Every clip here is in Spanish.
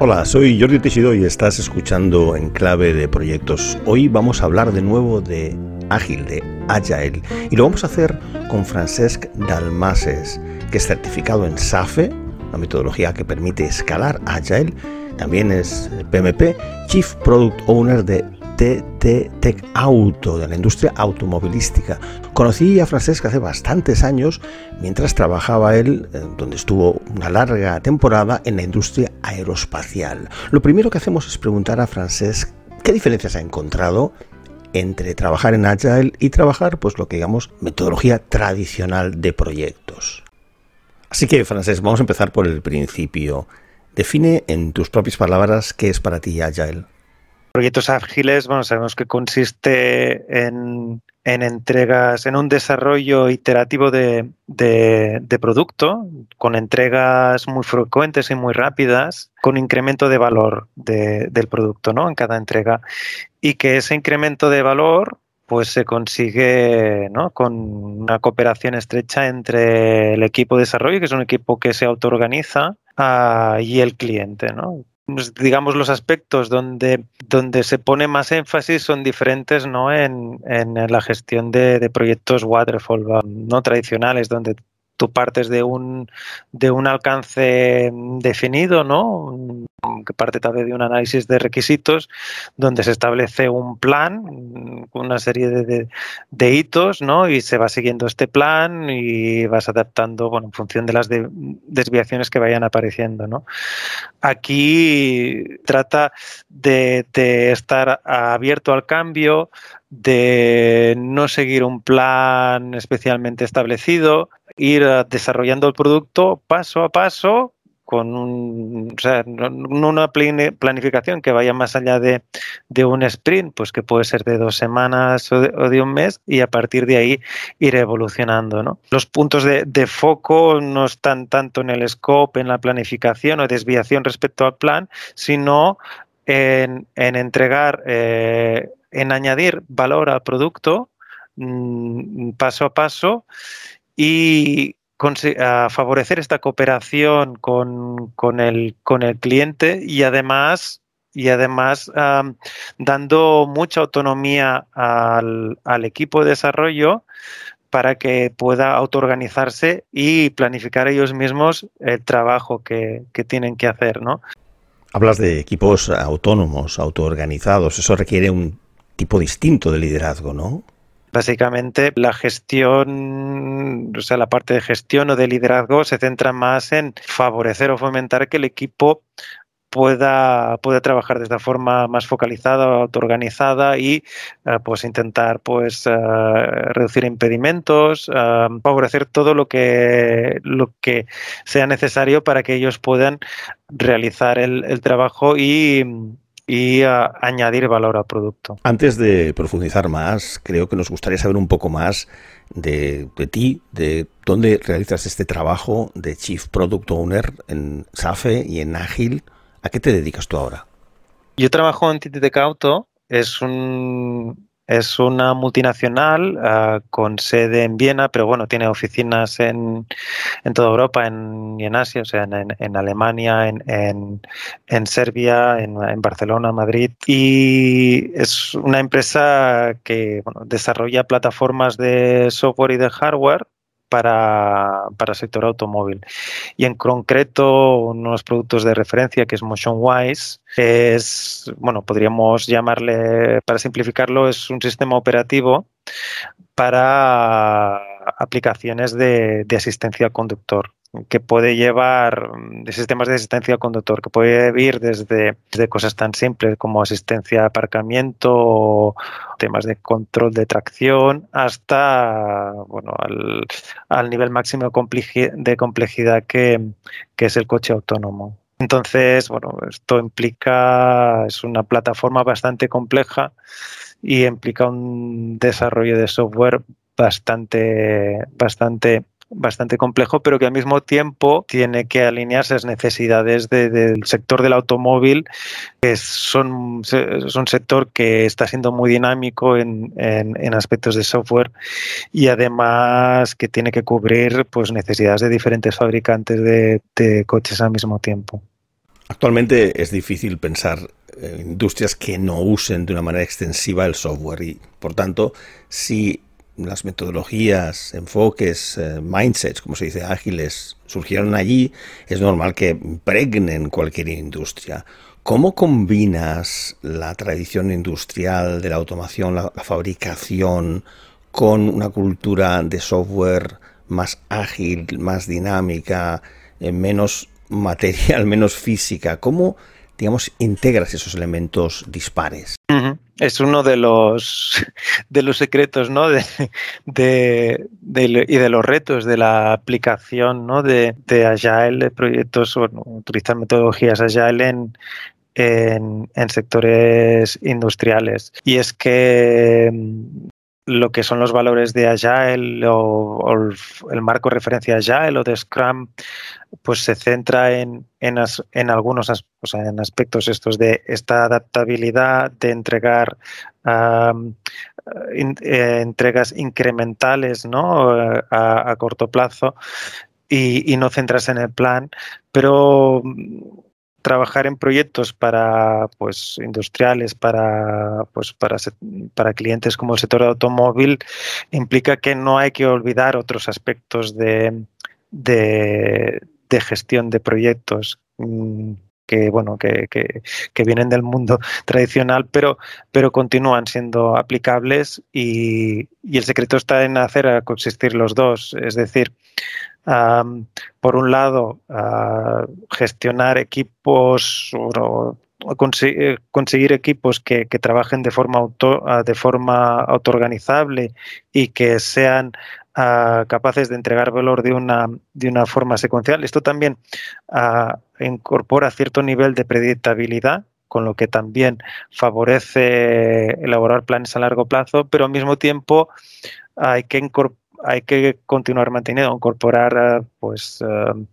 Hola, soy Jordi Tejido y estás escuchando En Clave de Proyectos. Hoy vamos a hablar de nuevo de Ágil, de Agile, y lo vamos a hacer con Francesc Dalmases, que es certificado en SAFE, una metodología que permite escalar Agile. También es PMP, Chief Product Owner de Tech Auto, de la industria automovilística. Conocí a Francesc hace bastantes años mientras trabajaba él, eh, donde estuvo una larga temporada en la industria aeroespacial. Lo primero que hacemos es preguntar a Francesc qué diferencias ha encontrado entre trabajar en Agile y trabajar, pues lo que digamos, metodología tradicional de proyectos. Así que, Francesc, vamos a empezar por el principio. Define en tus propias palabras qué es para ti Agile proyectos ágiles, bueno, sabemos que consiste en, entregas, en un desarrollo iterativo de, producto, con entregas muy frecuentes y muy rápidas, con incremento de valor del producto, ¿no? En cada entrega. Y que ese incremento de valor pues se consigue ¿no? con una cooperación estrecha entre el equipo de desarrollo, que es un equipo que se autoorganiza, ah, y el cliente, ¿no? Pues, digamos, los aspectos donde, donde se pone más énfasis son diferentes ¿no? en, en la gestión de, de proyectos waterfall no tradicionales, donde tú partes de un, de un alcance definido, ¿no? que parte tal vez de un análisis de requisitos, donde se establece un plan, una serie de, de, hitos, ¿no? y se va siguiendo este plan y vas adaptando bueno, en función de las desviaciones que vayan apareciendo. ¿no? Aquí trata de, de estar abierto al cambio, de no seguir un plan especialmente establecido, ir desarrollando el producto paso a paso con un, o sea, una planificación que vaya más allá de, un sprint, pues que puede ser de dos semanas o de, un mes y a partir de ahí ir evolucionando. ¿no? Los puntos de, foco no están tanto en el scope, en la planificación o desviación respecto al plan, sino en, entregar, eh, en añadir valor al producto mm, paso a paso y favorecer esta cooperación con, el, con el cliente y además y además dando mucha autonomía al, al, equipo de desarrollo para que pueda autoorganizarse y planificar ellos mismos el trabajo que, que tienen que hacer, ¿no? Hablas de equipos autónomos, autoorganizados. Eso requiere un tipo distinto de liderazgo, ¿no? Básicamente la gestión, o sea, la parte de gestión o de liderazgo se centra más en favorecer o fomentar que el equipo pueda, pueda trabajar de esta forma más focalizada, autoorganizada y eh, pues intentar pues eh, reducir impedimentos, eh, favorecer todo lo que, lo que sea necesario para que ellos puedan realizar el trabajo y y añadir valor al producto. Antes de profundizar más, creo que nos gustaría saber un poco más de, ti, de dónde realizas este trabajo de Chief Product Owner en SAFE y en Ágil. ¿A qué te dedicas tú ahora? Yo trabajo en TTTech Auto. Es un, es una multinacional uh, con sede en Viena, pero bueno, tiene oficinas en, en toda Europa en, y en Asia, o sea, en, en Alemania, en, en Serbia, en, Barcelona, Madrid. Y es una empresa que bueno, desarrolla plataformas de software y de hardware para, para el sector automóvil. Y en concreto, unos productos de referencia que es MotionWise es, bueno, podríamos llamarle, para simplificarlo, es un sistema operativo para aplicaciones de, de asistencia al conductor que puede llevar de sistemas de asistencia al conductor, que puede ir desde, cosas tan simples como asistencia a aparcamiento temas de control de tracción hasta bueno, al, nivel máximo de complejidad que, que es el coche autónomo. Entonces, bueno, esto implica, es una plataforma bastante compleja y implica un desarrollo de software bastante, bastante bastante complejo, pero que al mismo tiempo tiene que alinearse las necesidades del sector del automóvil, que son, es un sector que está siendo muy dinámico en, en, aspectos de software y además que tiene que cubrir pues, necesidades de diferentes fabricantes de, coches al mismo tiempo. Actualmente es difícil pensar en industrias que no usen de una manera extensiva el software y, por tanto, si las metodologías, enfoques, eh, mindsets, como se dice, ágiles, surgieron allí, es normal que impregnen cualquier industria. ¿Cómo combinas la tradición industrial de la automación, la, fabricación, con una cultura de software más ágil, más dinámica, eh, menos material, menos física? ¿Cómo, digamos, integras esos elementos dispares? Es uno de los, de los secretos, ¿no? De, y de los retos de la aplicación, ¿no? De, de Agile, de proyectos, utilizar metodologías Agile en, en, sectores industriales. Y es que lo que son los valores de Agile o, el marco de referencia Agile o de Scrum, pues se centra en, en, algunos en aspectos estos de esta adaptabilidad, de entregar eh, entregas incrementales ¿no? a, corto plazo y, y, no centrarse en el plan, pero trabajar en proyectos para pues industriales para pues para, para clientes como el sector automóvil implica que no hay que olvidar otros aspectos de, de, gestión de proyectos. Mm, que bueno que, que, vienen del mundo tradicional pero pero continúan siendo aplicables y, y el secreto está en hacer coexistir los dos. Es decir por un lado, gestionar equipos o, eh, conseguir equipos que, trabajen de forma auto, de forma autoorganizable y que sean capaces de entregar valor de una, de una forma secuencial. Esto también incorpora cierto nivel de predictabilidad con lo que también favorece elaborar planes a largo plazo, pero al mismo tiempo hay que hay que continuar manteniendo, incorporar eh, pues eh,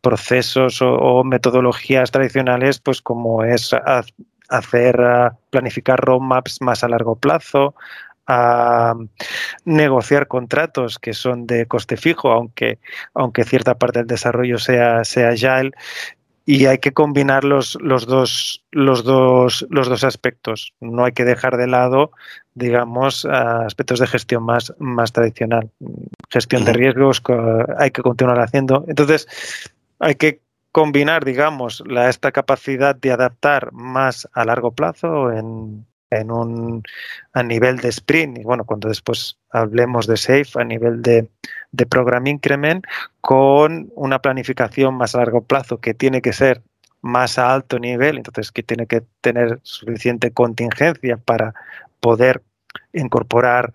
procesos o, metodologías tradicionales, pues como es hacer eh, planificar roadmaps más a largo plazo, a negociar contratos que son de coste fijo, aunque, aunque cierta parte del desarrollo sea, sea agile, y hay que combinar los, los, dos, los, dos, los dos aspectos. No hay que dejar de lado, digamos, aspectos de gestión más, más tradicional. Gestión de riesgos hay que continuar haciendo. Entonces, hay que combinar, digamos, la, esta capacidad de adaptar más a largo plazo en, en un a nivel de sprint y bueno cuando después hablemos de safe a nivel de, de program increment con una planificación más a largo plazo que tiene que ser más a alto nivel entonces que tiene que tener suficiente contingencia para poder incorporar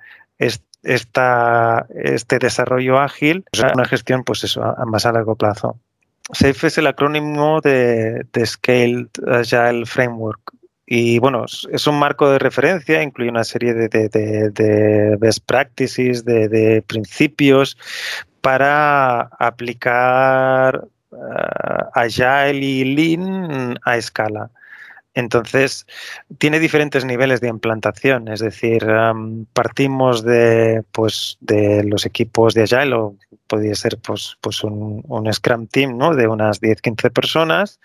esta, este desarrollo ágil una gestión pues eso a, más a largo plazo. SAFE es el acrónimo de, de Scaled Agile Framework y bueno, es un marco de referencia, incluye una serie de, best practices, de, principios para aplicar uh, Agile y Lean a escala. Entonces, tiene diferentes niveles de implantación, es decir, partimos de, pues, de los equipos de Agile, o podría ser pues, pues un, Scrum Team ¿no? de unas 10-15 personas,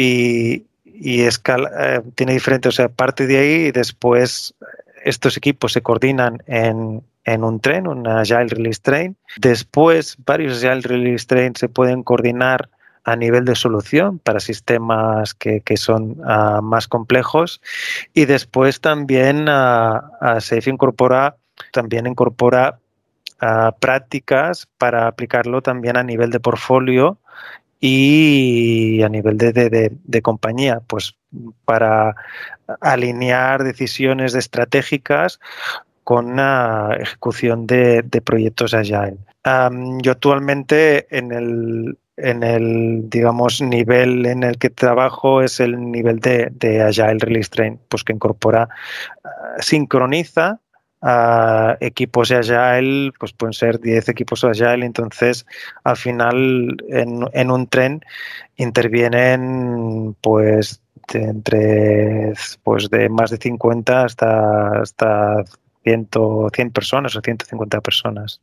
y, escala, eh, tiene diferentes, o sea, parte de ahí y después estos equipos se coordinan en, un tren, un Agile Release Train. Después, varios Agile Release Train se pueden coordinar a nivel de solución para sistemas que, son ah, más complejos. Y después también uh, Safe incorpora, también incorpora ah, prácticas para aplicarlo también a nivel de portfolio y a nivel de, compañía, pues para alinear decisiones estratégicas con una ejecución de, proyectos Agile. yo actualmente en el, en el, digamos, nivel en el que trabajo es el nivel de, Agile Release Train, pues que incorpora, ah, sincroniza a equipos Agile, pues pueden ser 10 equipos de Agile, entonces al final en, un tren intervienen pues de entre pues de más de 50 hasta, hasta 100, 100 personas o 150 personas.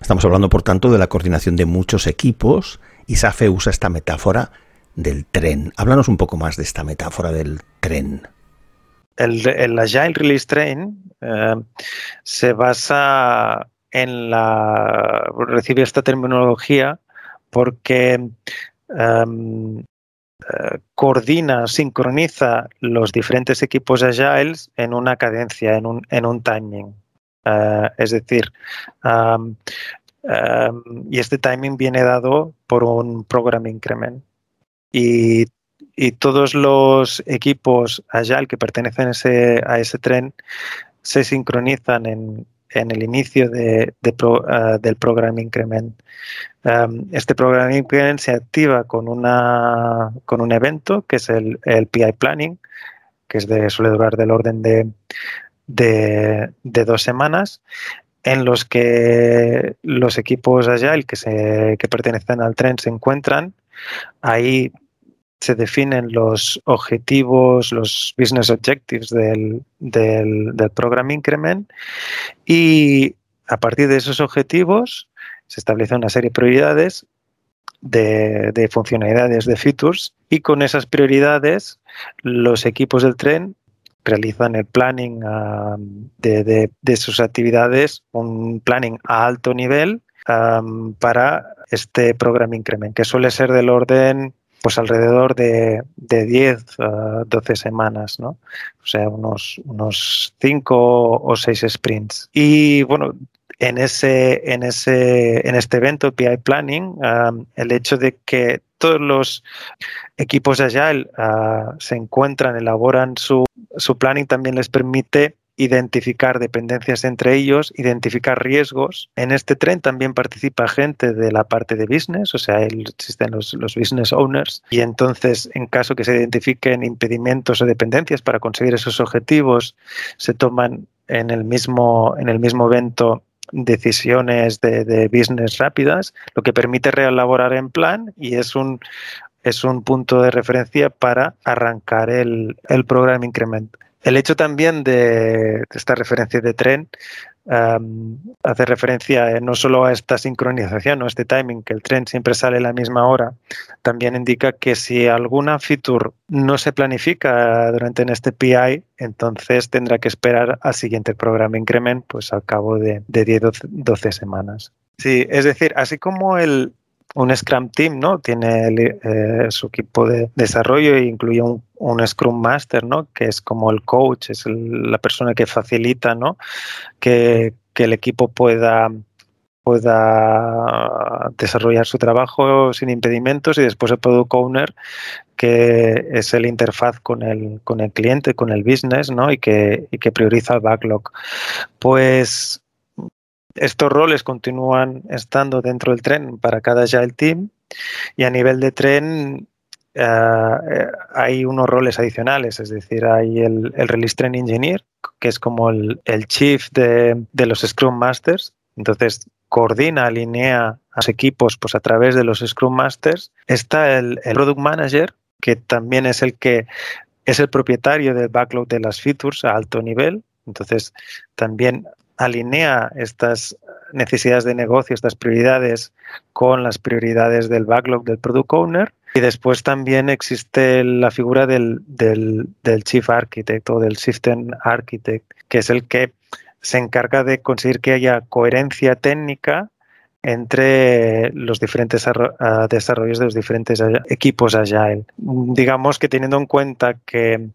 Estamos hablando, por tanto, de la coordinación de muchos equipos y SAFE usa esta metáfora del tren. Háblanos un poco más de esta metáfora del tren. El, Agile Release Train eh, se basa en la. recibe esta terminología porque em, eh, coordina, sincroniza los diferentes equipos agiles en una cadencia, en un, en un timing. Eh, es decir, em, y este timing viene dado por un program increment. Y, todos los equipos agile que pertenecen a ese tren se sincronizan en, en el inicio de, ah, del programa increment. este programa increment se activa con, una, con un evento que es el, PI planning, que es de, suele durar del orden de, de, dos semanas, en los que los equipos Agile que, se, que pertenecen al tren se encuentran. Ahí se definen los objetivos, los business objectives del, del, program increment y a partir de esos objetivos se establece una serie de prioridades de, funcionalidades, de features y con esas prioridades los equipos del tren realizan el planning um, de, sus actividades, un planning a alto nivel um, para este program increment, que suele ser del orden pues alrededor de, de 10 a 12 semanas, ¿no? O sea, unos, unos 5 o 6 sprints. Y bueno, en ese, en ese, en este evento PI Planning, el hecho de que todos los equipos de Agile uh, se encuentran, elaboran su, su planning, también les permite identificar dependencias entre ellos, identificar riesgos. En este tren también participa gente de la parte de business, o sea, existen los, los, business owners, y entonces en caso que se identifiquen impedimentos o dependencias para conseguir esos objetivos, se toman en el mismo, en el mismo evento decisiones de, de business rápidas, lo que permite reelaborar en plan y es un, es un punto de referencia para arrancar el, el programa increment. El hecho también de, esta referencia de tren hace referencia no solo a esta sincronización o este timing, que el tren siempre sale a la misma hora, también indica que si alguna feature no se planifica durante en este PI, entonces tendrá que esperar al siguiente programa increment, pues al cabo de, de 10 12 semanas. Sí, es decir, así como el, un Scrum Team, ¿no? Tiene eh, su equipo de desarrollo e incluye un, Scrum Master, ¿no? Que es como el coach, es la persona que facilita, ¿no? Que, el equipo pueda pueda desarrollar su trabajo sin impedimentos y después el Product Owner, que es el interfaz con el, con el cliente, con el business, ¿no? Y que, y que prioriza el backlog. Pues estos roles continúan estando dentro del tren para cada Agile Team y a nivel de tren eh, hay unos roles adicionales, es decir, hay el, Release Train Engineer, que es como el, chief de, los Scrum Masters, entonces coordina, alinea a los equipos pues, a través de los Scrum Masters. Está el, el Product Manager, que también es el que es el propietario del backlog de las features a alto nivel, entonces también alinea estas necesidades de negocio, estas prioridades con las prioridades del backlog del product owner. Y después también existe la figura del, del, Chief Architect o del System Architect, que es el que se encarga de conseguir que haya coherencia técnica entre los diferentes ah, desarrollos de los diferentes equipos Agile. Digamos que teniendo en cuenta que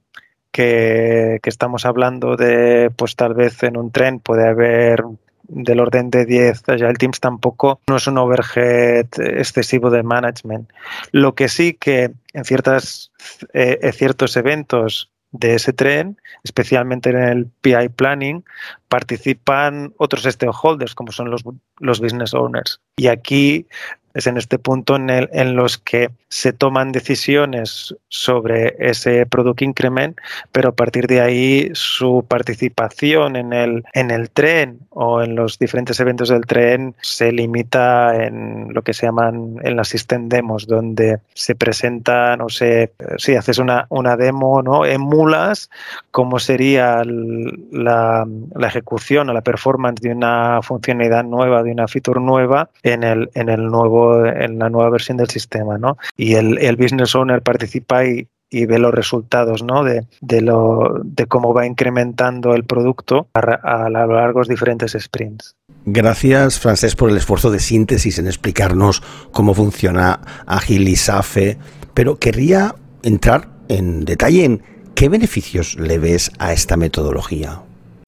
que, estamos hablando de, pues tal vez en un tren puede haber del orden de 10 el Teams tampoco no es un overhead excesivo de management. Lo que sí que en ciertas, eh, ciertos eventos de ese tren, especialmente en el PI Planning, participan otros stakeholders como son los, los business owners. Y aquí es en este punto en, el, en los que se toman decisiones sobre ese product increment, pero a partir de ahí su participación en el, en el tren o en los diferentes eventos del tren se limita en lo que se llaman en las system demos, donde se presentan o se, si haces una, una demo, ¿no? emulas cómo sería la, la ejecución o la performance de una funcionalidad nueva, de una feature nueva en el, en el nuevo nuevo, en la nueva versión del sistema, ¿no? Y el, el business owner participa y, y ve los resultados ¿no? de, de, lo, de cómo va incrementando el producto a, a, a lo largo de diferentes sprints. Gracias, Francés, por el esfuerzo de síntesis en explicarnos cómo funciona Agile y SAFE, pero querría entrar en detalle en qué beneficios le ves a esta metodología.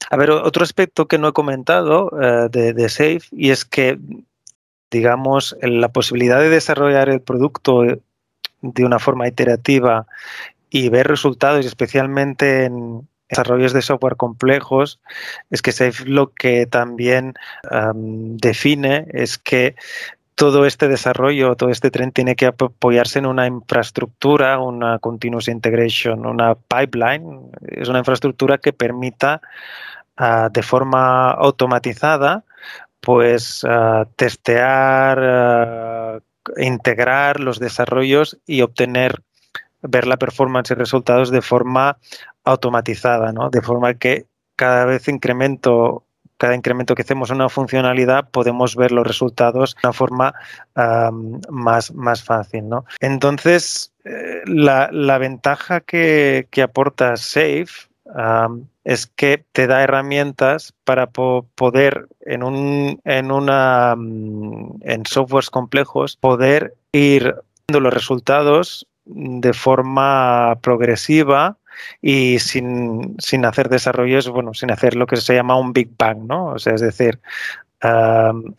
A ver, otro aspecto que no he comentado de, de SAFE y es que, digamos, la posibilidad de desarrollar el producto de una forma iterativa y ver resultados, especialmente en desarrollos de software complejos, es que SAFE lo que también define es que todo este desarrollo, todo este tren tiene que apoyarse en una infraestructura, una continuous integration, una pipeline. Es una infraestructura que permita uh, de forma automatizada pues uh, testear, uh, integrar los desarrollos y obtener, ver la performance y resultados de forma automatizada, ¿no? De forma que cada vez incremento, cada incremento que hacemos una funcionalidad, podemos ver los resultados de una forma um, más, más fácil, ¿no? Entonces, eh, la, la, ventaja que, que aporta Safe es que te da herramientas para po poder en un en una en softwares complejos poder ir viendo los resultados de forma progresiva y sin, sin, hacer desarrollos, bueno, sin hacer lo que se llama un Big Bang, ¿no? O sea, es decir,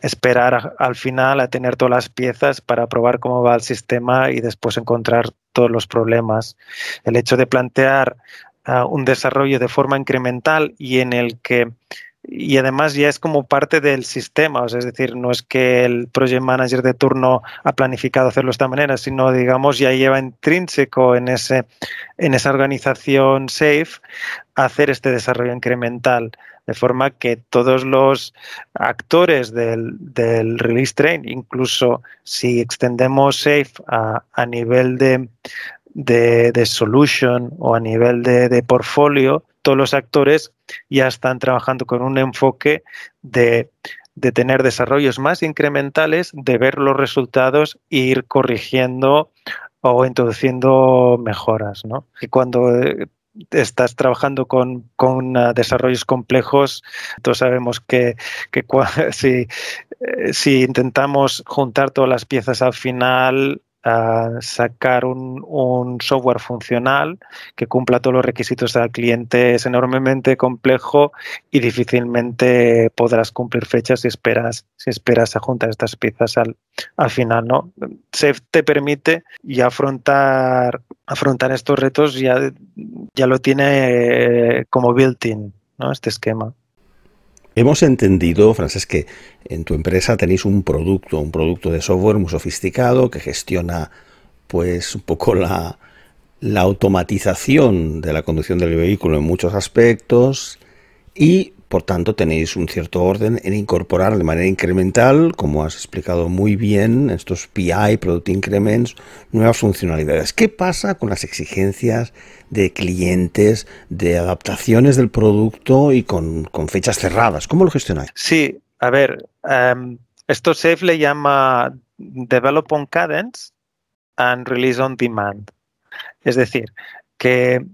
esperar al final a tener todas las piezas para probar cómo va el sistema y después encontrar todos los problemas. El hecho de plantear un desarrollo de forma incremental y en el que y además ya es como parte del sistema, es decir, no es que el project manager de turno ha planificado hacerlo de esta manera, sino digamos ya lleva intrínseco en ese en esa organización safe hacer este desarrollo incremental de forma que todos los actores del, del release train, incluso si extendemos safe a, a nivel de, de, de, solution o a nivel de, de, portfolio, todos los actores ya están trabajando con un enfoque de, de tener desarrollos más incrementales, de ver los resultados e ir corrigiendo o introduciendo mejoras. ¿no? Y cuando eh, estás trabajando con, con uh, desarrollos complejos, todos sabemos que, que si, eh, si intentamos juntar todas las piezas al final, sacar un, un, software funcional que cumpla todos los requisitos del cliente es enormemente complejo y difícilmente podrás cumplir fechas si esperas, si esperas a juntar estas piezas al, al final. ¿no? Se te permite ya afrontar, afrontar estos retos, ya, ya lo tiene como built-in, ¿no? este esquema. Hemos entendido, Francés, que en tu empresa tenéis un producto, un producto de software muy sofisticado que gestiona pues un poco la, la automatización de la conducción del vehículo en muchos aspectos y por tanto, tenéis un cierto orden en incorporar de manera incremental, como has explicado muy bien, estos PI, Product Increments, nuevas funcionalidades. ¿Qué pasa con las exigencias de clientes, de adaptaciones del producto y con, fechas cerradas? ¿Cómo lo gestionáis? Sí, a ver, um, esto Safe le llama Develop on Cadence and Release on Demand. Es decir, que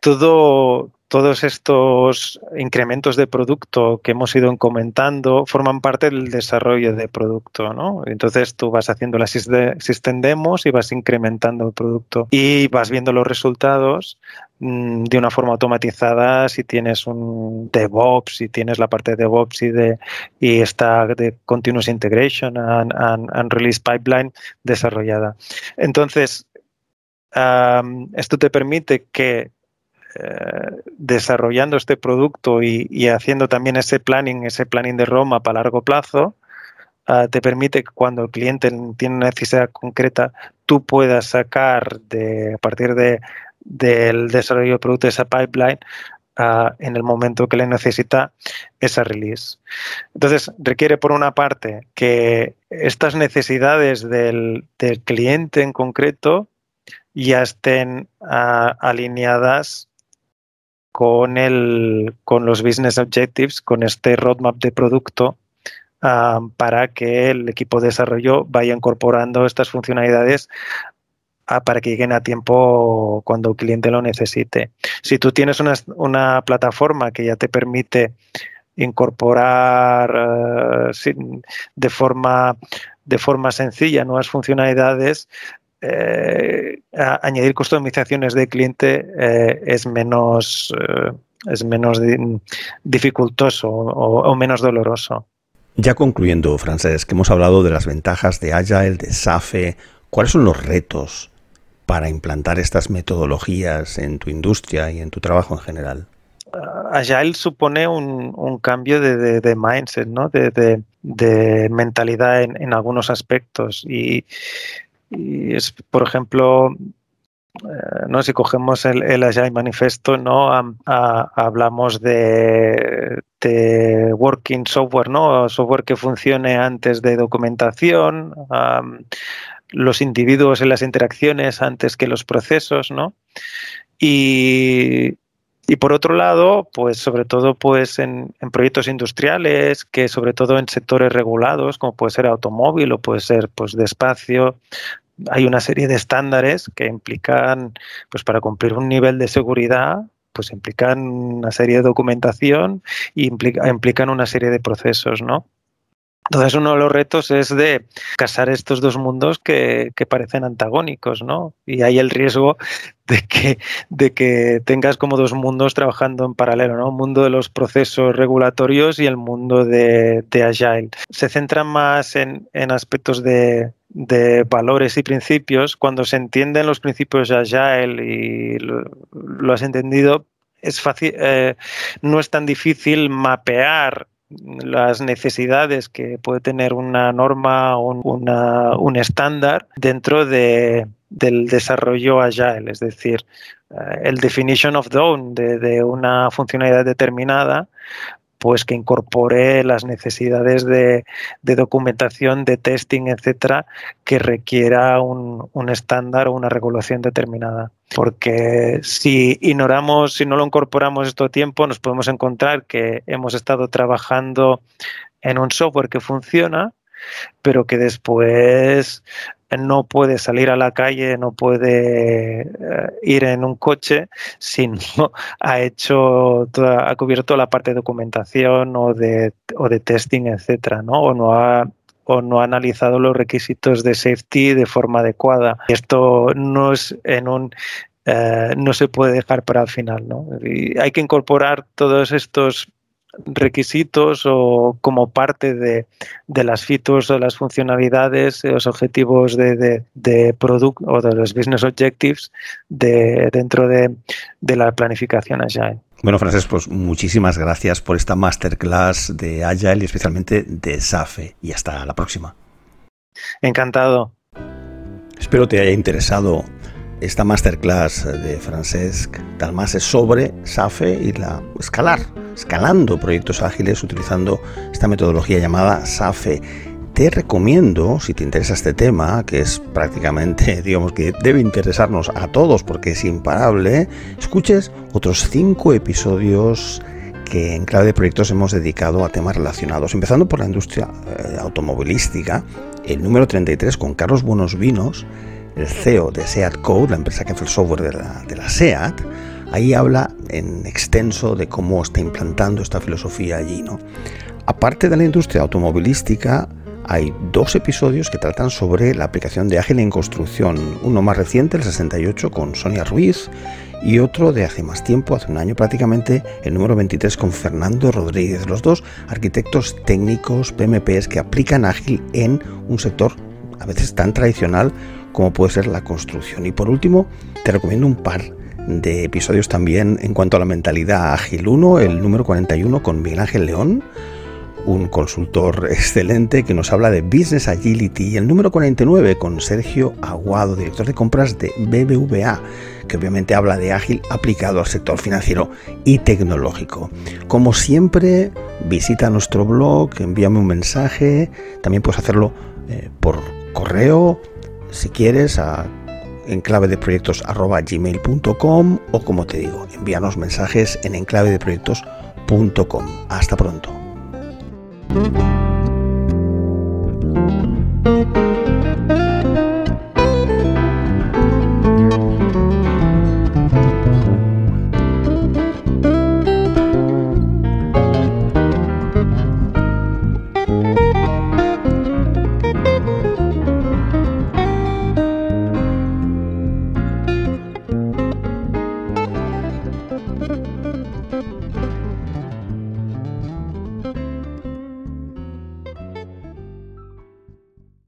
todo, todos estos incrementos de producto que hemos ido comentando forman parte del desarrollo de producto, ¿no? Entonces tú vas haciendo las system demos y vas incrementando el producto y vas viendo los resultados mmm, de una forma automatizada si tienes un DevOps, si tienes la parte de DevOps y de y continuous integration and, release pipeline desarrollada. Entonces esto te permite que eh, desarrollando este producto y, haciendo también ese planning, ese planning de Roma para largo plazo, uh, te permite que cuando el cliente tiene una necesidad concreta, tú puedas sacar de, a partir de, del desarrollo del producto esa pipeline uh, en el momento que le necesita esa release. Entonces, requiere por una parte que estas necesidades del, cliente en concreto ya estén uh, alineadas con, el, con los business objectives, con este roadmap de producto para que el equipo de desarrollo vaya incorporando estas funcionalidades para que lleguen a tiempo cuando el cliente lo necesite. Si tú tienes una, plataforma que ya te permite incorporar eh, de, forma, de forma sencilla nuevas funcionalidades, eh, añadir customizaciones de cliente eh, es menos, es menos dificultoso o, menos doloroso. Ya concluyendo, Francés, que hemos hablado de las ventajas de Agile, de SAFE, ¿cuáles son los retos para implantar estas metodologías en tu industria y en tu trabajo en general? Agile supone un, cambio de, mindset, ¿no? de, mentalidad en, algunos aspectos. Y, es, por ejemplo, eh, ¿no? si cogemos el, Agile Manifesto, ¿no? hablamos de, working software, ¿no? software que funcione antes de documentación los individuos en las interacciones antes que los procesos, ¿no? Y, por otro lado, pues sobre todo pues en, proyectos industriales, que sobre todo en sectores regulados, como puede ser automóvil o puede ser pues de espacio, hay una serie de estándares que implican, pues para cumplir un nivel de seguridad, pues implican una serie de documentación y implican una serie de procesos, ¿no? Entonces uno de los retos es de casar estos dos mundos que, parecen antagónicos, ¿no? Y hay el riesgo de que, de que tengas como dos mundos trabajando en paralelo, ¿no? Un mundo de los procesos regulatorios y el mundo de, Agile. Se centran más en, aspectos de, valores y principios. Cuando se entienden los principios de Agile y lo, has entendido, es fácil, eh, no es tan difícil mapear las necesidades que puede tener una norma o un estándar dentro de, del desarrollo agile, es decir, eh, el definition of de, de, una funcionalidad determinada pues que incorpore las necesidades de, documentación, de testing, etcétera, que requiera un, estándar o una regulación determinada. Porque si ignoramos, si no lo incorporamos esto a tiempo, nos podemos encontrar que hemos estado trabajando en un software que funciona, pero que después no puede salir a la calle, no puede eh, ir en un coche si no ha hecho ha cubierto la parte de documentación o de, o de testing, etcétera, ¿no? O no ha o no ha analizado los requisitos de safety de forma adecuada. Esto no es en un eh, no se puede dejar para el final, ¿no? Hay que incorporar todos estos requisitos o como parte de, las fitos o las funcionalidades, los objetivos de, de, producto o de los business objectives de, dentro de, la planificación Agile. Bueno, Frances, pues muchísimas gracias por esta masterclass de Agile y especialmente de SAFE. Y hasta la próxima. Encantado. Espero te haya interesado esta masterclass de Francesc Dalmas sobre SAFE y la escalar, escalando proyectos ágiles utilizando esta metodología llamada SAFE. Te recomiendo, si te interesa este tema, que es prácticamente, digamos que debe interesarnos a todos porque es imparable, escuches otros cinco episodios que en clave de proyectos hemos dedicado a temas relacionados, empezando por la industria eh, automovilística, el número 33 con Carlos Buenos Vinos, el CEO de SEAT Code, la empresa que hace el software de la, de la SEAT, ahí habla en extenso de cómo está implantando esta filosofía allí. ¿no? Aparte de la industria automovilística, hay dos episodios que tratan sobre la aplicación de Ágil en construcción. Uno más reciente, el 68, con Sonia Ruiz, y otro de hace más tiempo, hace un año prácticamente, el número 23 con Fernando Rodríguez. Los dos arquitectos técnicos PMPs que aplican Ágil en un sector a veces tan tradicional como puede ser la construcción. Y por último, te recomiendo un par de episodios también en cuanto a la mentalidad ágil. Uno, el número 41 con Miguel Ángel León, un consultor excelente que nos habla de Business Agility. Y el número 49 con Sergio Aguado, director de compras de BBVA, que obviamente habla de ágil aplicado al sector financiero y tecnológico. Como siempre, visita nuestro blog, envíame un mensaje, también puedes hacerlo eh, por correo si quieres, a enclave o como te digo, envíanos mensajes en enclave de proyectos.com. Hasta pronto.